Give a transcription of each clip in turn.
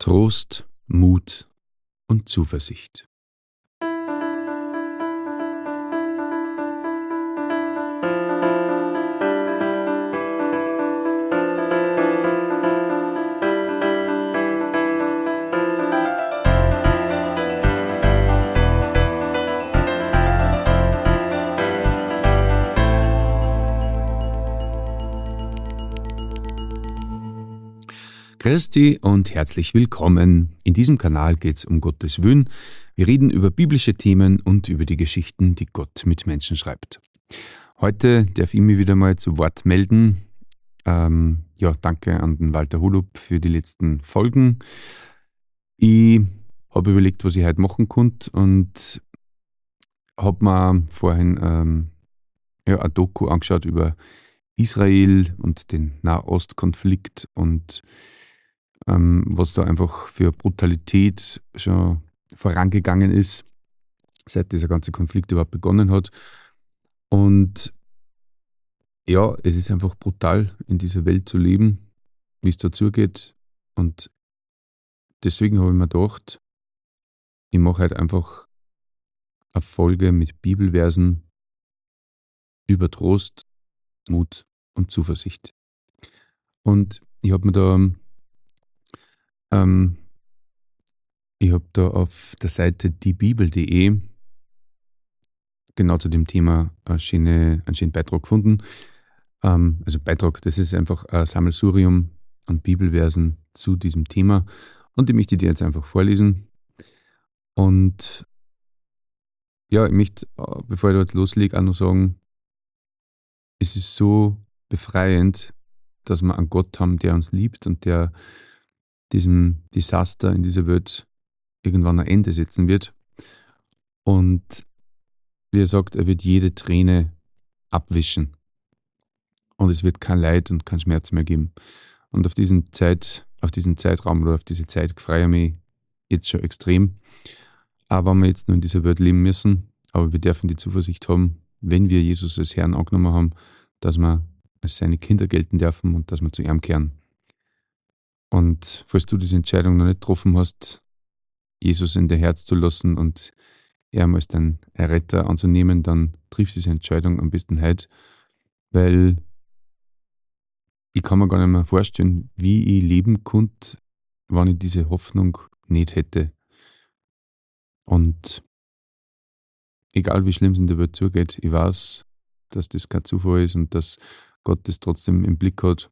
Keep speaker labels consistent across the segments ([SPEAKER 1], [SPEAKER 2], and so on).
[SPEAKER 1] Trost, Mut und Zuversicht. Christi und herzlich willkommen. In diesem Kanal geht es um Gottes Willen. Wir reden über biblische Themen und über die Geschichten, die Gott mit Menschen schreibt. Heute darf ich mich wieder mal zu Wort melden. Ähm, ja, danke an den Walter Hulup für die letzten Folgen. Ich habe überlegt, was ich heute machen konnte und habe mir vorhin ähm, ja, ein Doku angeschaut über Israel und den Nahostkonflikt und ähm, was da einfach für Brutalität schon vorangegangen ist, seit dieser ganze Konflikt überhaupt begonnen hat. Und ja, es ist einfach brutal, in dieser Welt zu leben, wie es dazu geht. Und deswegen habe ich mir gedacht, ich mache halt einfach eine Folge mit Bibelversen über Trost, Mut und Zuversicht. Und ich habe mir da ähm, ich habe da auf der Seite diebibel.de genau zu dem Thema einen schönen, einen schönen Beitrag gefunden. Ähm, also Beitrag, das ist einfach ein Sammelsurium an Bibelversen zu diesem Thema. Und ich möchte dir jetzt einfach vorlesen. Und ja, ich möchte, äh, bevor ich dort loslege, auch noch sagen, es ist so befreiend, dass wir einen Gott haben, der uns liebt und der diesem Desaster in dieser Welt irgendwann ein Ende setzen wird. Und wie er sagt, er wird jede Träne abwischen. Und es wird kein Leid und kein Schmerz mehr geben. Und auf diesen Zeit, auf diesen Zeitraum oder auf diese Zeit freue ich mich jetzt schon extrem. Aber wenn wir jetzt nur in dieser Welt leben müssen, aber wir dürfen die Zuversicht haben, wenn wir Jesus als Herrn angenommen haben, dass wir als seine Kinder gelten dürfen und dass wir zu ihm kehren. Und falls du diese Entscheidung noch nicht getroffen hast, Jesus in dein Herz zu lassen und er als dein Erretter anzunehmen, dann triff diese Entscheidung am besten heute, weil ich kann mir gar nicht mehr vorstellen, wie ich leben konnte, wenn ich diese Hoffnung nicht hätte. Und egal wie schlimm es in der Welt zugeht, ich weiß, dass das kein Zufall ist und dass Gott das trotzdem im Blick hat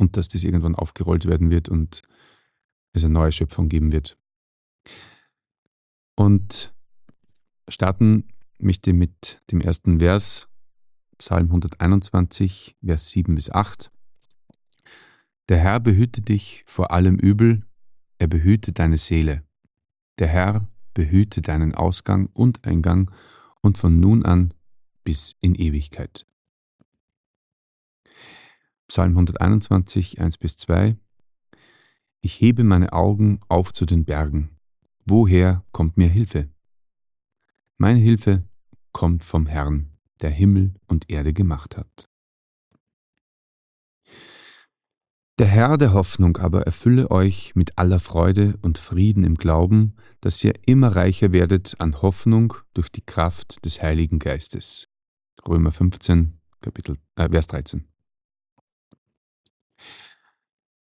[SPEAKER 1] und dass das irgendwann aufgerollt werden wird und es eine neue Schöpfung geben wird. Und starten möchte mit dem ersten Vers, Psalm 121, Vers 7 bis 8. Der Herr behüte dich vor allem Übel, er behüte deine Seele. Der Herr behüte deinen Ausgang und Eingang und von nun an bis in Ewigkeit. Psalm 121, 1 bis 2 Ich hebe meine Augen auf zu den Bergen. Woher kommt mir Hilfe? Meine Hilfe kommt vom Herrn, der Himmel und Erde gemacht hat. Der Herr der Hoffnung aber erfülle euch mit aller Freude und Frieden im Glauben, dass ihr immer reicher werdet an Hoffnung durch die Kraft des Heiligen Geistes. Römer 15, Kapitel, äh, Vers 13.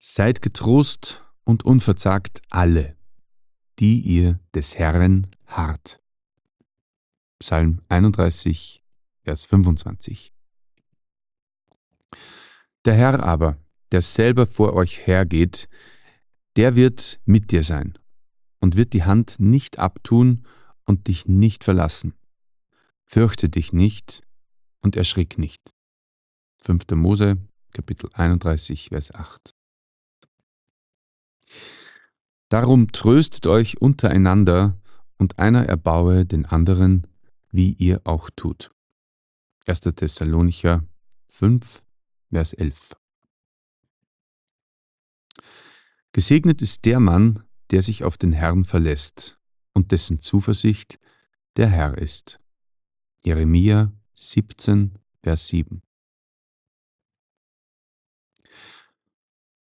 [SPEAKER 1] Seid getrost und unverzagt alle, die ihr des Herrn harrt. Psalm 31, Vers 25. Der Herr aber, der selber vor euch hergeht, der wird mit dir sein und wird die Hand nicht abtun und dich nicht verlassen. Fürchte dich nicht und erschrick nicht. 5. Mose, Kapitel 31, Vers 8. Darum tröstet euch untereinander und einer erbaue den anderen, wie ihr auch tut. 1. Thessalonicher 5, Vers 11. Gesegnet ist der Mann, der sich auf den Herrn verlässt und dessen Zuversicht der Herr ist. Jeremia 17, Vers 7.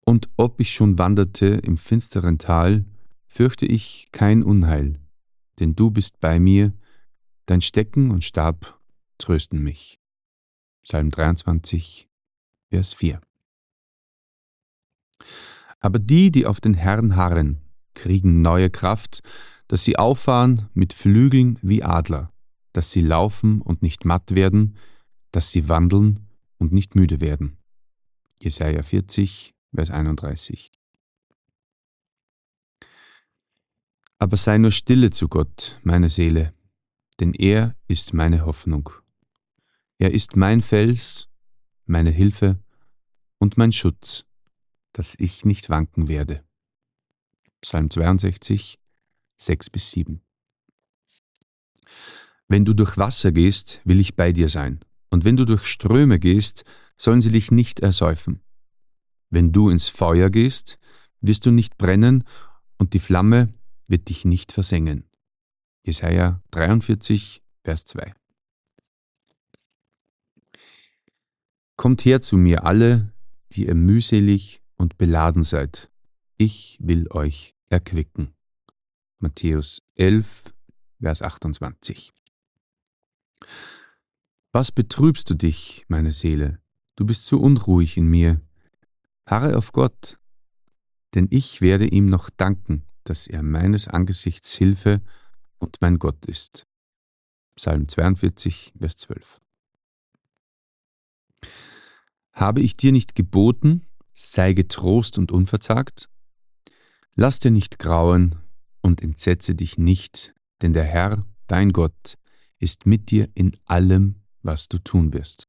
[SPEAKER 1] Und ob ich schon wanderte im finsteren Tal, fürchte ich kein Unheil, denn du bist bei mir, dein Stecken und Stab trösten mich. Psalm 23, Vers 4. Aber die, die auf den Herrn harren, kriegen neue Kraft, dass sie auffahren mit Flügeln wie Adler, dass sie laufen und nicht matt werden, dass sie wandeln und nicht müde werden. Jesaja 40, Vers 31. Aber sei nur stille zu Gott, meine Seele, denn er ist meine Hoffnung. Er ist mein Fels, meine Hilfe und mein Schutz, dass ich nicht wanken werde. Psalm 62, 6 bis 7. Wenn du durch Wasser gehst, will ich bei dir sein, und wenn du durch Ströme gehst, sollen sie dich nicht ersäufen. Wenn du ins Feuer gehst, wirst du nicht brennen, und die Flamme wird dich nicht versengen. Jesaja 43, Vers 2. Kommt her zu mir alle, die ihr mühselig und beladen seid. Ich will euch erquicken. Matthäus 11, Vers 28. Was betrübst du dich, meine Seele? Du bist so unruhig in mir. Harre auf Gott, denn ich werde ihm noch danken, dass er meines Angesichts Hilfe und mein Gott ist. Psalm 42, Vers 12. Habe ich dir nicht geboten, sei getrost und unverzagt? Lass dir nicht grauen und entsetze dich nicht, denn der Herr, dein Gott, ist mit dir in allem, was du tun wirst.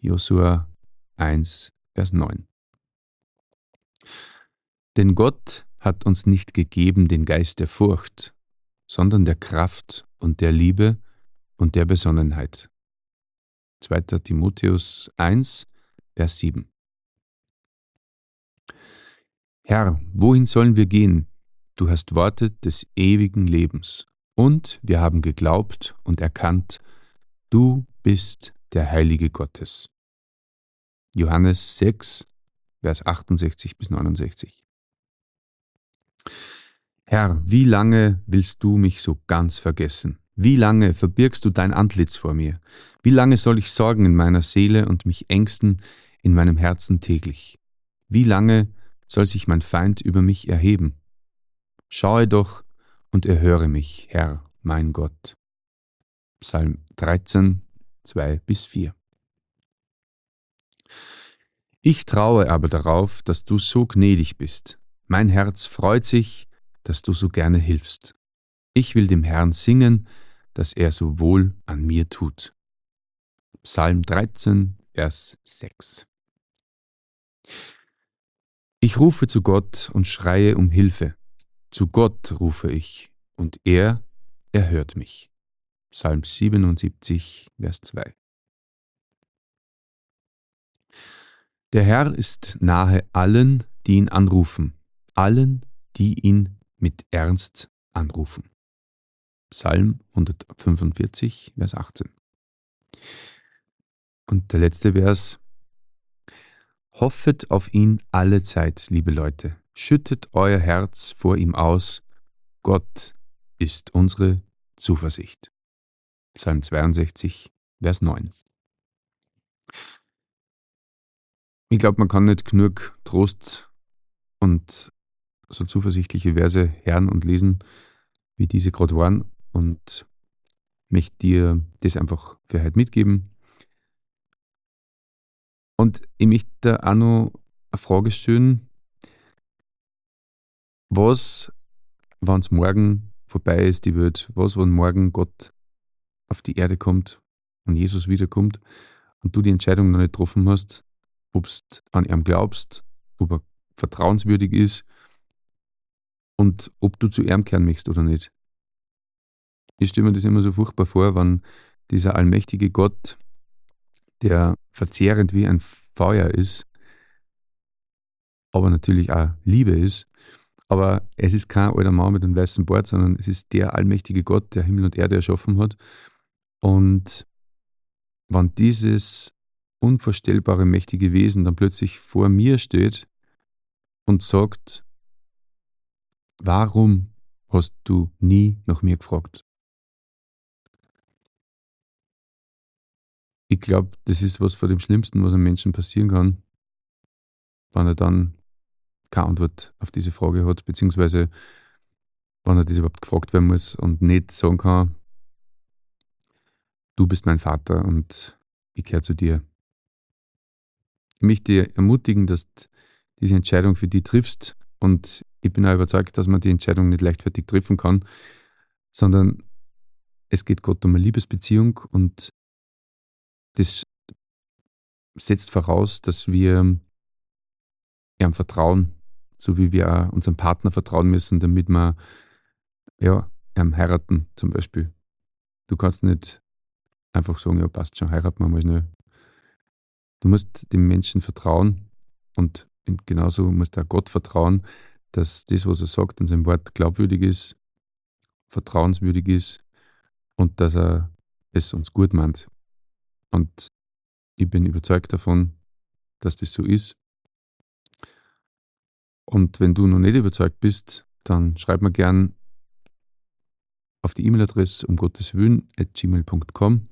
[SPEAKER 1] Josua 1, Vers 9. Denn Gott hat uns nicht gegeben den Geist der Furcht, sondern der Kraft und der Liebe und der Besonnenheit. 2. Timotheus 1, Vers 7. Herr, wohin sollen wir gehen? Du hast Worte des ewigen Lebens. Und wir haben geglaubt und erkannt, du bist der Heilige Gottes. Johannes 6, Vers 68 bis 69. Herr, wie lange willst du mich so ganz vergessen? Wie lange verbirgst du dein Antlitz vor mir? Wie lange soll ich sorgen in meiner Seele und mich ängsten in meinem Herzen täglich? Wie lange soll sich mein Feind über mich erheben? Schaue doch und erhöre mich, Herr, mein Gott. Psalm 13, 2 bis 4. Ich traue aber darauf, dass du so gnädig bist. Mein Herz freut sich, dass du so gerne hilfst. Ich will dem Herrn singen, dass er so wohl an mir tut. Psalm 13, Vers 6. Ich rufe zu Gott und schreie um Hilfe. Zu Gott rufe ich, und er erhört mich. Psalm 77, Vers 2. Der Herr ist nahe allen, die ihn anrufen, allen, die ihn mit Ernst anrufen. Psalm 145, Vers 18. Und der letzte Vers, Hoffet auf ihn alle Zeit, liebe Leute. Schüttet euer Herz vor ihm aus. Gott ist unsere Zuversicht. Psalm 62, Vers 9. Ich glaube, man kann nicht genug Trost und so zuversichtliche Verse hören und lesen, wie diese gerade waren. Und möchte dir das einfach für heute mitgeben. Und ich möchte da auch noch eine Frage stellen. Was, wenn es morgen vorbei ist, die Welt, was, wenn morgen Gott auf die Erde kommt und Jesus wiederkommt und du die Entscheidung noch nicht getroffen hast, ob du an ihm glaubst, ob er vertrauenswürdig ist und ob du zu ihm kehren möchtest oder nicht. Ich stelle mir das immer so furchtbar vor, wenn dieser allmächtige Gott der verzehrend wie ein Feuer ist, aber natürlich auch Liebe ist. Aber es ist kein alter Mann mit einem weißen Bart, sondern es ist der allmächtige Gott, der Himmel und Erde erschaffen hat. Und wenn dieses unvorstellbare, mächtige Wesen dann plötzlich vor mir steht und sagt, warum hast du nie nach mir gefragt? Ich glaube, das ist was vor dem Schlimmsten, was einem Menschen passieren kann, wenn er dann keine Antwort auf diese Frage hat, beziehungsweise wenn er das überhaupt gefragt werden muss und nicht sagen kann, du bist mein Vater und ich gehöre zu dir. Ich möchte dir ermutigen, dass du diese Entscheidung für dich triffst und ich bin auch überzeugt, dass man die Entscheidung nicht leichtfertig treffen kann, sondern es geht Gott um eine Liebesbeziehung und das setzt voraus, dass wir ihm vertrauen, so wie wir auch unserem Partner vertrauen müssen, damit wir ja, ihm heiraten zum Beispiel. Du kannst nicht einfach sagen, ja passt schon, heiraten wir mal schnell. Du musst dem Menschen vertrauen und genauso musst du auch Gott vertrauen, dass das, was er sagt in seinem Wort, glaubwürdig ist, vertrauenswürdig ist und dass er es uns gut meint. Und ich bin überzeugt davon, dass das so ist. Und wenn du noch nicht überzeugt bist, dann schreib mir gern auf die E-Mail-Adresse um Gottes Willen at gmail.com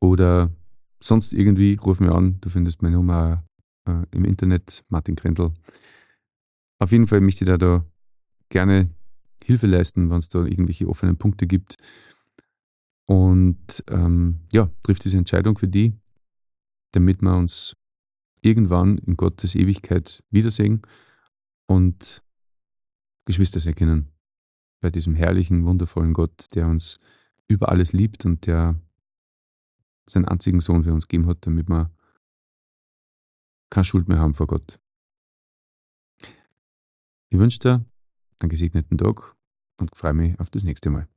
[SPEAKER 1] oder sonst irgendwie ruf mir an. Du findest meine Nummer äh, im Internet, Martin Grendel. Auf jeden Fall möchte ich dir da gerne Hilfe leisten, wenn es da irgendwelche offenen Punkte gibt. Und ähm, ja, trifft diese Entscheidung für die, damit wir uns irgendwann in Gottes Ewigkeit wiedersehen und Geschwister sein können. Bei diesem herrlichen, wundervollen Gott, der uns über alles liebt und der seinen einzigen Sohn für uns gegeben hat, damit wir keine Schuld mehr haben vor Gott. Ich wünsche dir einen gesegneten Tag und freue mich auf das nächste Mal.